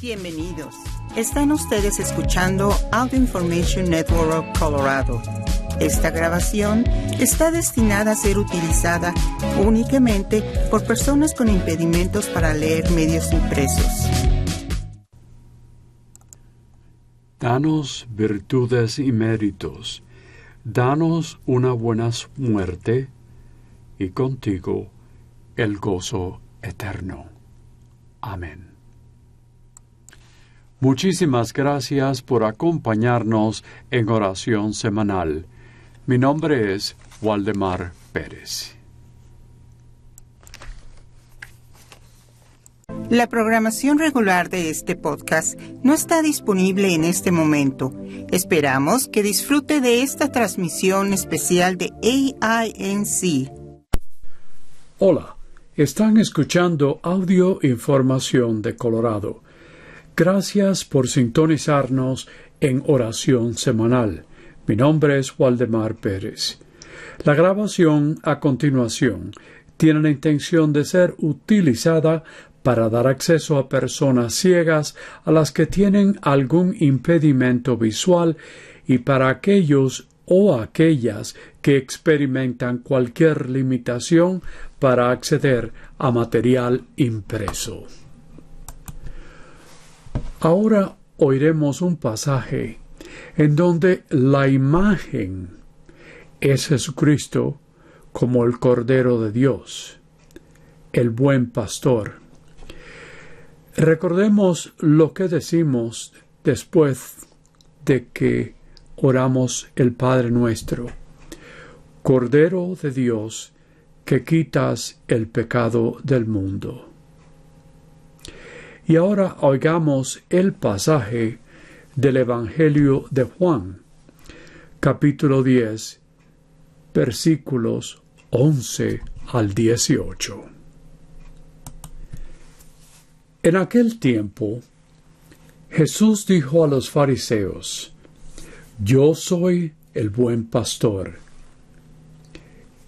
Bienvenidos. Están ustedes escuchando Audio Information Network of Colorado. Esta grabación está destinada a ser utilizada únicamente por personas con impedimentos para leer medios impresos. Danos virtudes y méritos. Danos una buena muerte y contigo el gozo eterno. Amén. Muchísimas gracias por acompañarnos en oración semanal. Mi nombre es Waldemar Pérez. La programación regular de este podcast no está disponible en este momento. Esperamos que disfrute de esta transmisión especial de AINC. Hola, están escuchando Audio Información de Colorado. Gracias por sintonizarnos en oración semanal. Mi nombre es Waldemar Pérez. La grabación a continuación tiene la intención de ser utilizada para dar acceso a personas ciegas a las que tienen algún impedimento visual y para aquellos o aquellas que experimentan cualquier limitación para acceder a material impreso. Ahora oiremos un pasaje en donde la imagen es Jesucristo como el Cordero de Dios, el buen pastor. Recordemos lo que decimos después de que oramos el Padre nuestro. Cordero de Dios, que quitas el pecado del mundo. Y ahora oigamos el pasaje del Evangelio de Juan, capítulo 10, versículos 11 al 18. En aquel tiempo, Jesús dijo a los fariseos, Yo soy el buen pastor.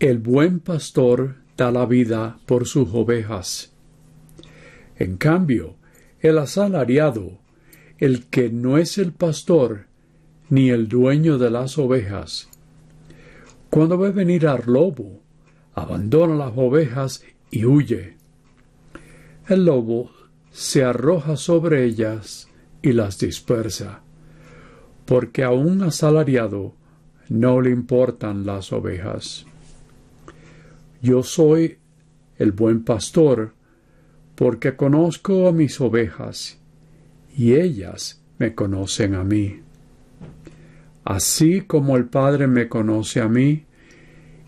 El buen pastor da la vida por sus ovejas. En cambio, el asalariado, el que no es el pastor ni el dueño de las ovejas. Cuando ve venir al lobo, abandona las ovejas y huye. El lobo se arroja sobre ellas y las dispersa, porque a un asalariado no le importan las ovejas. Yo soy el buen pastor, porque conozco a mis ovejas, y ellas me conocen a mí. Así como el Padre me conoce a mí,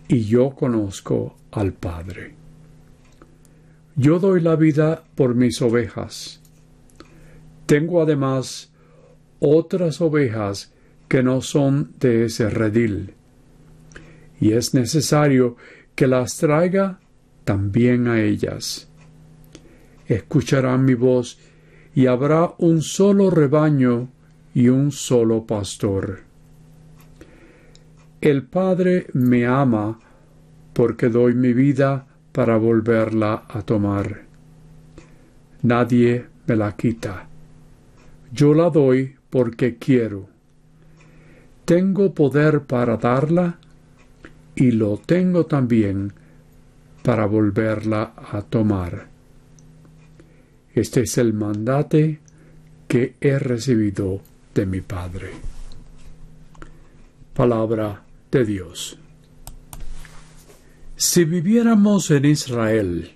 y yo conozco al Padre. Yo doy la vida por mis ovejas. Tengo además otras ovejas que no son de ese redil, y es necesario que las traiga también a ellas escucharán mi voz, y habrá un solo rebaño y un solo pastor. El Padre me ama porque doy mi vida para volverla a tomar. Nadie me la quita. Yo la doy porque quiero. Tengo poder para darla y lo tengo también para volverla a tomar. Este es el mandate que he recibido de mi Padre. Palabra de Dios. Si viviéramos en Israel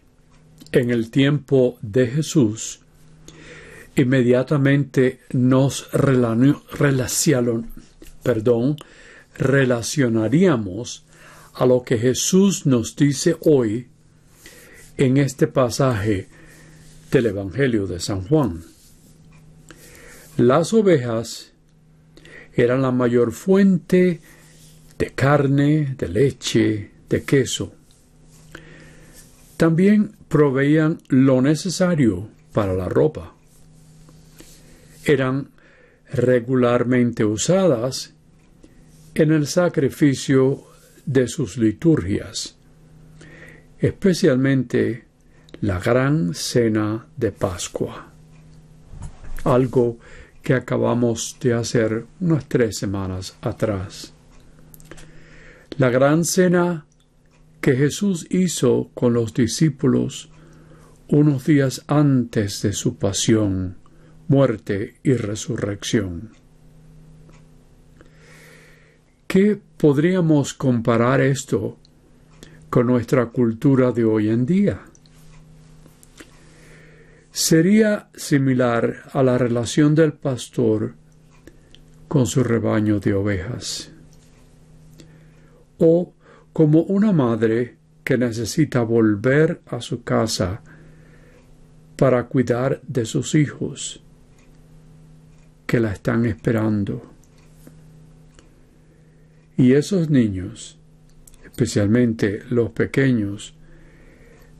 en el tiempo de Jesús, inmediatamente nos relacionaríamos a lo que Jesús nos dice hoy en este pasaje del Evangelio de San Juan. Las ovejas eran la mayor fuente de carne, de leche, de queso. También proveían lo necesario para la ropa. Eran regularmente usadas en el sacrificio de sus liturgias, especialmente la gran cena de Pascua. algo que acabamos de hacer unas tres semanas atrás. La gran cena que Jesús hizo con los discípulos unos días antes de su pasión, muerte y resurrección. ¿Qué podríamos comparar esto con nuestra cultura de hoy en día? Sería similar a la relación del pastor con su rebaño de ovejas, o como una madre que necesita volver a su casa para cuidar de sus hijos que la están esperando. Y esos niños, especialmente los pequeños,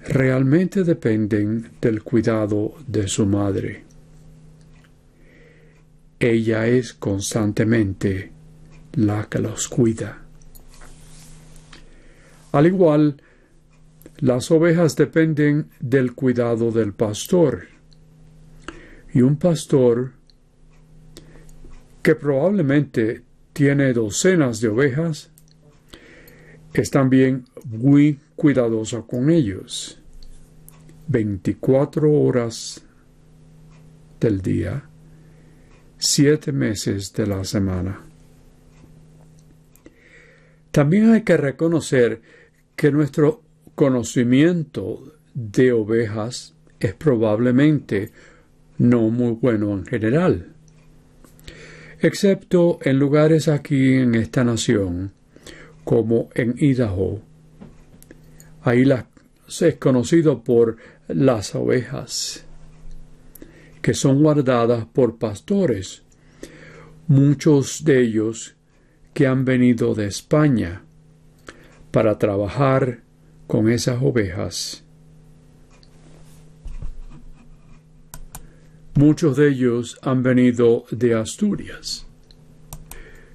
realmente dependen del cuidado de su madre. Ella es constantemente la que los cuida. Al igual, las ovejas dependen del cuidado del pastor. Y un pastor que probablemente tiene docenas de ovejas, es también muy cuidadosa con ellos. 24 horas del día, siete meses de la semana. También hay que reconocer que nuestro conocimiento de ovejas es probablemente no muy bueno en general excepto en lugares aquí en esta nación, como en Idaho. Ahí es conocido por las ovejas, que son guardadas por pastores, muchos de ellos que han venido de España para trabajar con esas ovejas. Muchos de ellos han venido de Asturias.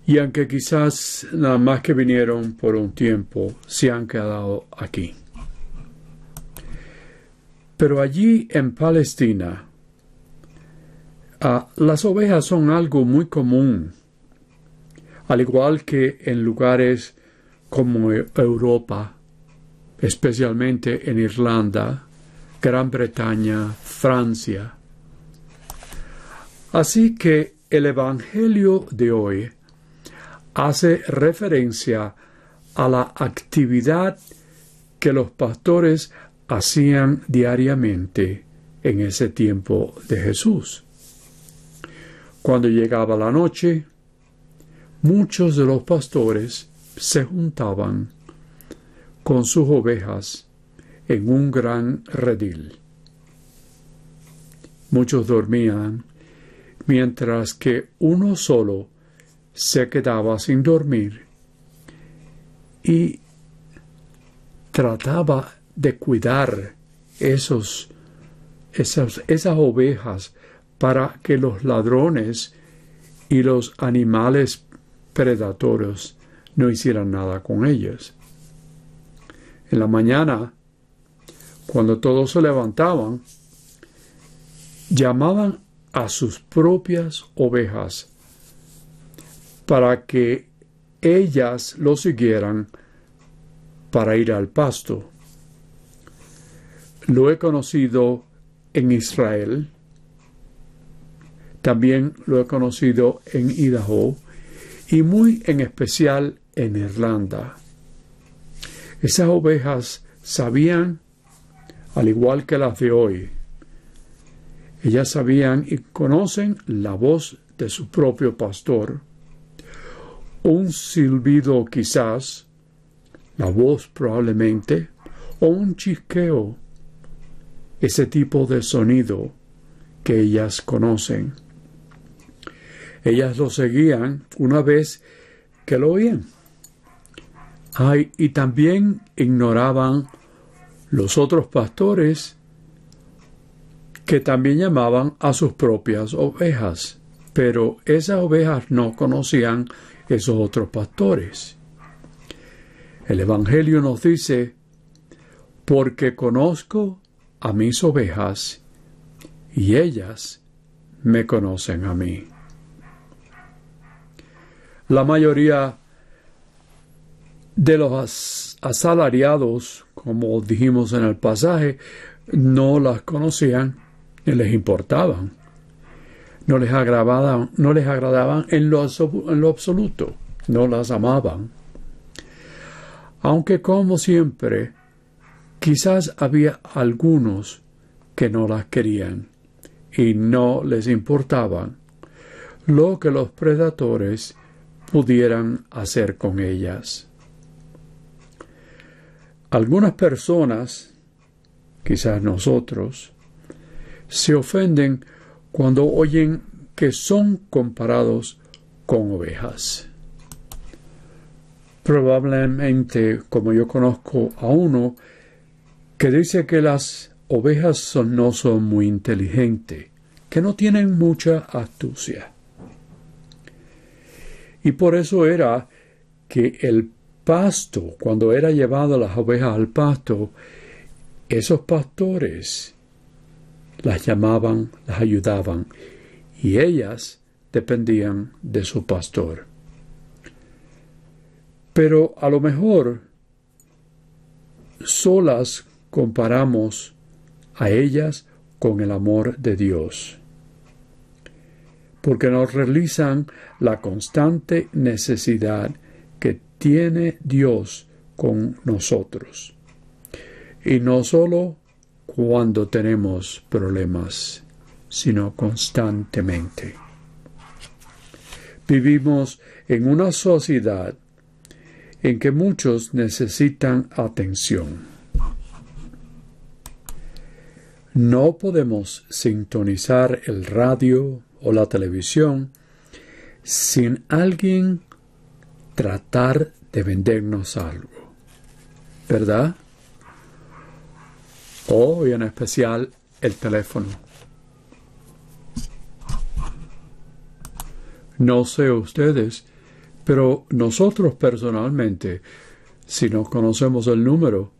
Y aunque quizás nada más que vinieron por un tiempo, se han quedado aquí. Pero allí en Palestina, ah, las ovejas son algo muy común, al igual que en lugares como Europa, especialmente en Irlanda, Gran Bretaña, Francia, Así que el Evangelio de hoy hace referencia a la actividad que los pastores hacían diariamente en ese tiempo de Jesús. Cuando llegaba la noche, muchos de los pastores se juntaban con sus ovejas en un gran redil. Muchos dormían mientras que uno solo se quedaba sin dormir y trataba de cuidar esos, esas, esas ovejas para que los ladrones y los animales predatorios no hicieran nada con ellas. En la mañana, cuando todos se levantaban, llamaban a sus propias ovejas para que ellas lo siguieran para ir al pasto. Lo he conocido en Israel, también lo he conocido en Idaho y muy en especial en Irlanda. Esas ovejas sabían, al igual que las de hoy, ellas sabían y conocen la voz de su propio pastor. Un silbido quizás, la voz probablemente, o un chisqueo, ese tipo de sonido que ellas conocen. Ellas lo seguían una vez que lo oían. Ay, y también ignoraban los otros pastores que también llamaban a sus propias ovejas, pero esas ovejas no conocían esos otros pastores. El Evangelio nos dice, porque conozco a mis ovejas y ellas me conocen a mí. La mayoría de los asalariados, como dijimos en el pasaje, no las conocían ni les importaban. No les agradaban, no les agradaban en lo, en lo absoluto, no las amaban. Aunque como siempre, quizás había algunos que no las querían y no les importaban lo que los predadores pudieran hacer con ellas. Algunas personas, quizás nosotros, se ofenden cuando oyen que son comparados con ovejas. Probablemente, como yo conozco a uno, que dice que las ovejas no son muy inteligentes, que no tienen mucha astucia. Y por eso era que el pasto, cuando era llevado las ovejas al pasto, esos pastores las llamaban, las ayudaban, y ellas dependían de su pastor. Pero a lo mejor solas comparamos a ellas con el amor de Dios, porque nos realizan la constante necesidad que tiene Dios con nosotros. Y no solo cuando tenemos problemas, sino constantemente. Vivimos en una sociedad en que muchos necesitan atención. No podemos sintonizar el radio o la televisión sin alguien tratar de vendernos algo. ¿Verdad? O, en especial, el teléfono. No sé ustedes, pero nosotros personalmente, si no conocemos el número,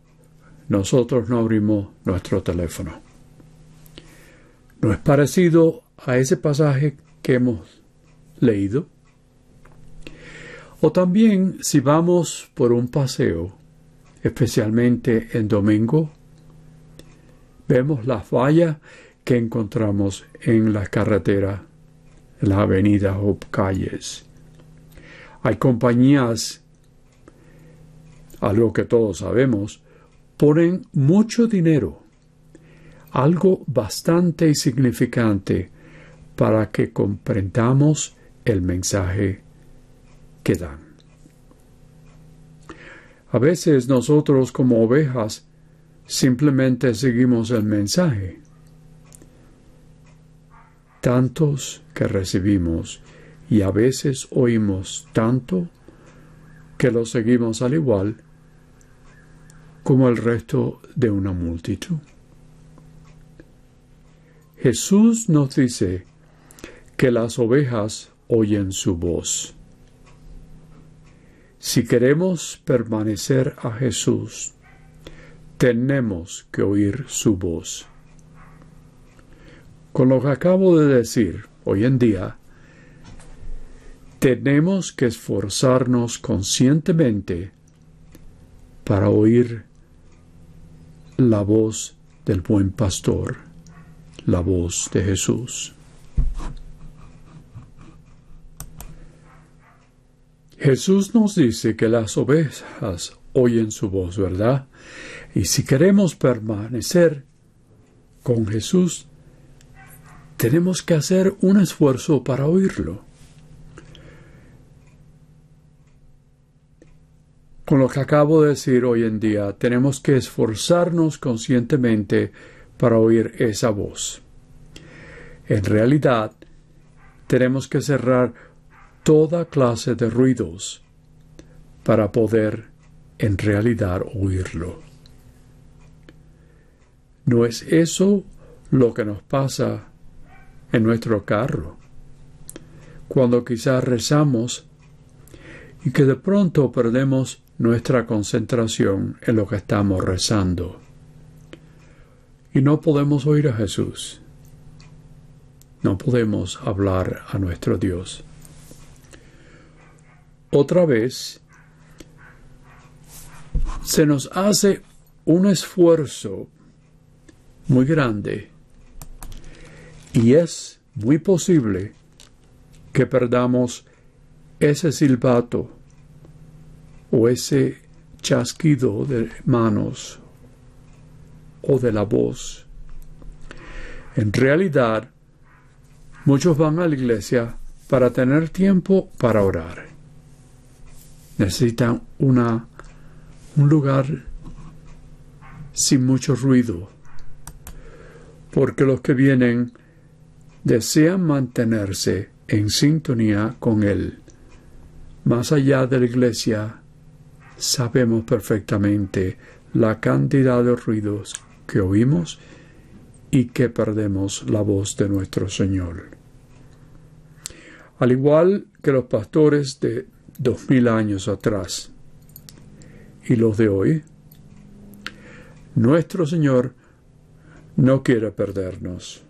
nosotros no abrimos nuestro teléfono. ¿No es parecido a ese pasaje que hemos leído? O también si vamos por un paseo, especialmente en domingo, vemos las vallas que encontramos en las carreteras, en las avenidas o calles. Hay compañías, algo que todos sabemos, ponen mucho dinero, algo bastante significante para que comprendamos el mensaje que dan. A veces nosotros como ovejas simplemente seguimos el mensaje. Tantos que recibimos y a veces oímos tanto que lo seguimos al igual como el resto de una multitud. Jesús nos dice que las ovejas oyen su voz. Si queremos permanecer a Jesús, tenemos que oír su voz. Con lo que acabo de decir, hoy en día, tenemos que esforzarnos conscientemente para oír la voz del buen pastor, la voz de Jesús. Jesús nos dice que las ovejas oyen su voz, ¿verdad? Y si queremos permanecer con Jesús, tenemos que hacer un esfuerzo para oírlo. Con lo que acabo de decir hoy en día, tenemos que esforzarnos conscientemente para oír esa voz. En realidad, tenemos que cerrar toda clase de ruidos para poder en realidad oírlo. ¿No es eso lo que nos pasa en nuestro carro? Cuando quizás rezamos y que de pronto perdemos nuestra concentración en lo que estamos rezando y no podemos oír a Jesús. no podemos hablar a nuestro Dios. Otra vez, se nos hace un esfuerzo muy grande y es muy posible que perdamos ese silbato o ese chasquido de manos o de la voz. En realidad, muchos van a la iglesia para tener tiempo para orar. Necesitan una, un lugar sin mucho ruido, porque los que vienen desean mantenerse en sintonía con Él. Más allá de la iglesia, sabemos perfectamente la cantidad de ruidos que oímos y que perdemos la voz de nuestro Señor. Al igual que los pastores de dos mil años atrás y los de hoy, nuestro Señor no quiere perdernos.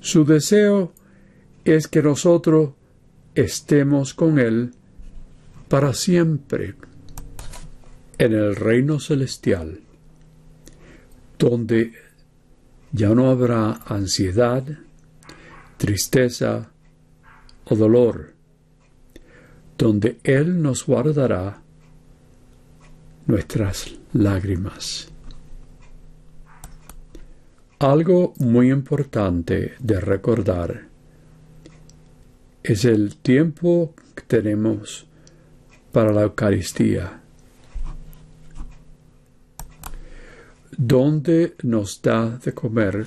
Su deseo es que nosotros estemos con Él para siempre en el reino celestial, donde ya no habrá ansiedad, tristeza o dolor, donde Él nos guardará nuestras lágrimas. Algo muy importante de recordar es el tiempo que tenemos para la Eucaristía, donde nos da de comer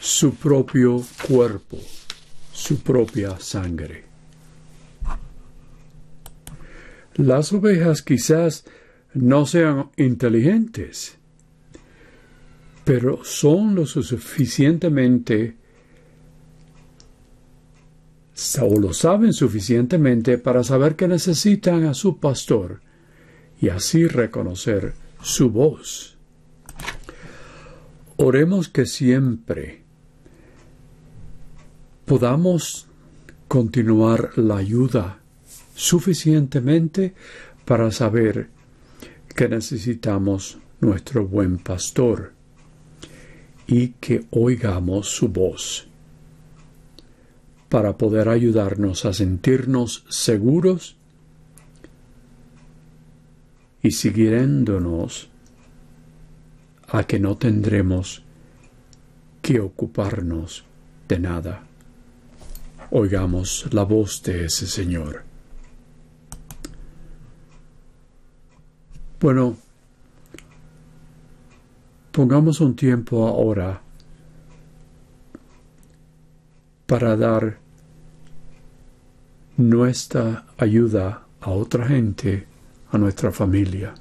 su propio cuerpo, su propia sangre. Las ovejas quizás no sean inteligentes, pero son lo suficientemente o lo saben suficientemente para saber que necesitan a su pastor y así reconocer su voz. Oremos que siempre podamos continuar la ayuda suficientemente para saber que necesitamos nuestro buen pastor y que oigamos su voz para poder ayudarnos a sentirnos seguros y siguiéndonos a que no tendremos que ocuparnos de nada. Oigamos la voz de ese Señor. Bueno, pongamos un tiempo ahora para dar nuestra ayuda a otra gente, a nuestra familia.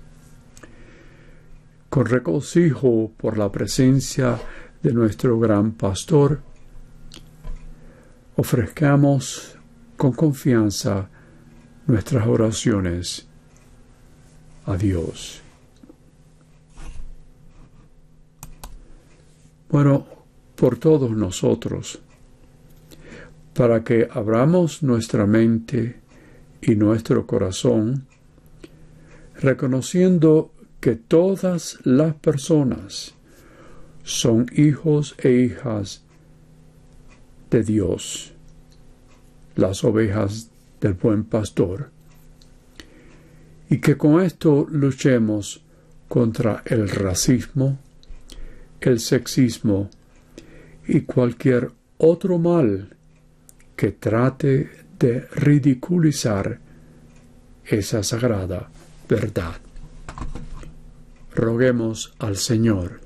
Con regocijo por la presencia de nuestro gran pastor, ofrezcamos con confianza nuestras oraciones a Dios. Bueno, por todos nosotros, para que abramos nuestra mente y nuestro corazón, reconociendo que todas las personas son hijos e hijas de Dios, las ovejas del buen pastor, y que con esto luchemos contra el racismo, el sexismo y cualquier otro mal que trate de ridiculizar esa sagrada verdad. Roguemos al Señor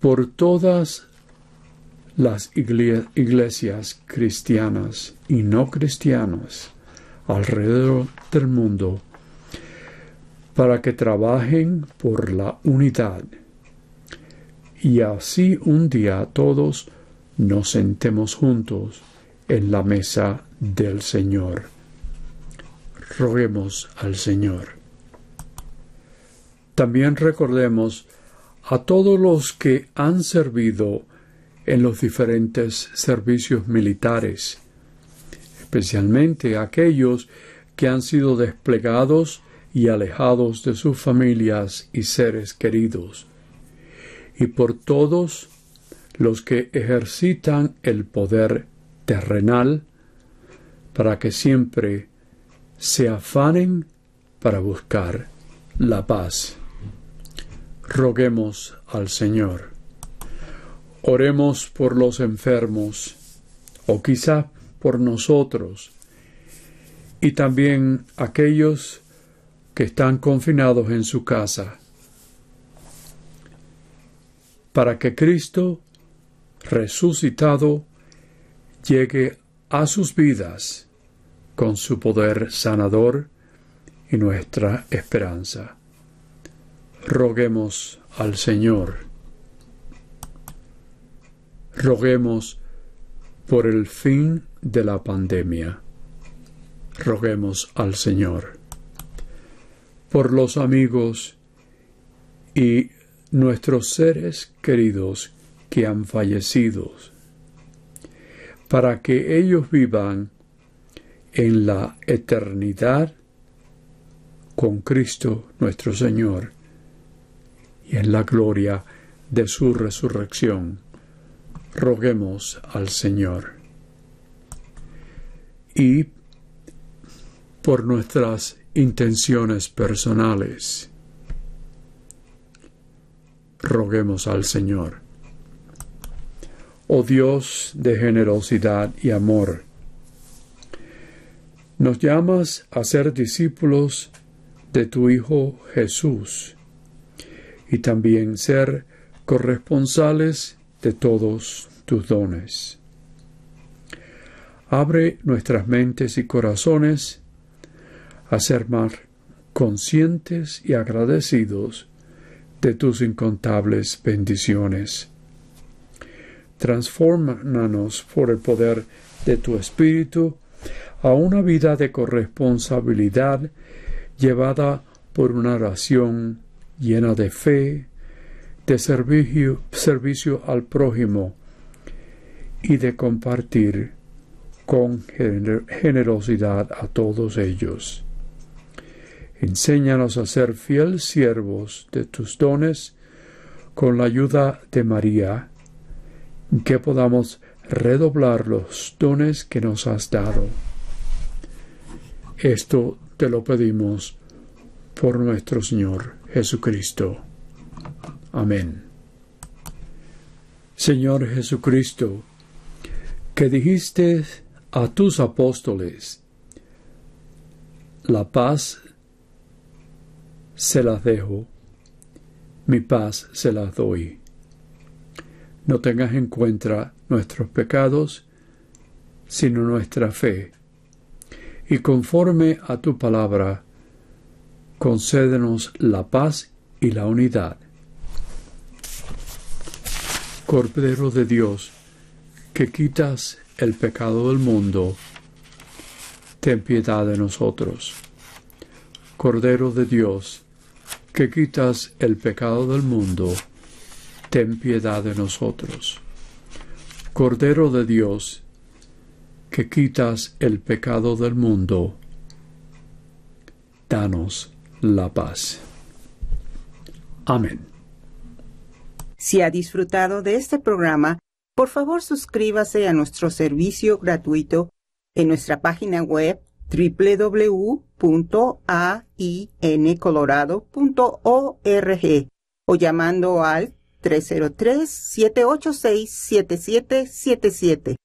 por todas las iglesias cristianas y no cristianas alrededor del mundo para que trabajen por la unidad y así un día todos nos sentemos juntos en la mesa del Señor. Roguemos al Señor. También recordemos a todos los que han servido en los diferentes servicios militares, especialmente aquellos que han sido desplegados y alejados de sus familias y seres queridos, y por todos los que ejercitan el poder terrenal para que siempre se afanen para buscar la paz. Roguemos al Señor. Oremos por los enfermos, o quizá por nosotros, y también aquellos que están confinados en su casa, para que Cristo resucitado llegue a sus vidas con su poder sanador y nuestra esperanza. Roguemos al Señor. Roguemos por el fin de la pandemia. Roguemos al Señor. Por los amigos y nuestros seres queridos que han fallecido, para que ellos vivan en la eternidad con Cristo nuestro Señor y en la gloria de su resurrección. Roguemos al Señor. Y por nuestras intenciones personales, roguemos al Señor. Oh Dios de generosidad y amor, nos llamas a ser discípulos de tu Hijo Jesús y también ser corresponsales de todos tus dones. Abre nuestras mentes y corazones a ser más conscientes y agradecidos de tus incontables bendiciones. Transfórmanos por el poder de tu Espíritu a una vida de corresponsabilidad llevada por una oración llena de fe, de servicio, servicio al prójimo y de compartir con generosidad a todos ellos. Enséñanos a ser fieles siervos de tus dones con la ayuda de María, que podamos redoblar los dones que nos has dado. Esto te lo pedimos por nuestro Señor Jesucristo. Amén. Señor Jesucristo, que dijiste a tus apóstoles, la paz se las dejo, mi paz se las doy. No tengas en cuenta nuestros pecados, sino nuestra fe y conforme a tu palabra, concédenos la paz y la unidad. Cordero de Dios, que quitas el pecado del mundo, ten piedad de nosotros. Cordero de Dios, que quitas el pecado del mundo, ten piedad de nosotros. Cordero de Dios, que quitas el pecado del mundo, danos la paz. Amén. Si ha disfrutado de este programa, por favor suscríbase a nuestro servicio gratuito en nuestra página web www.aincolorado.org o llamando al 303-786-7777.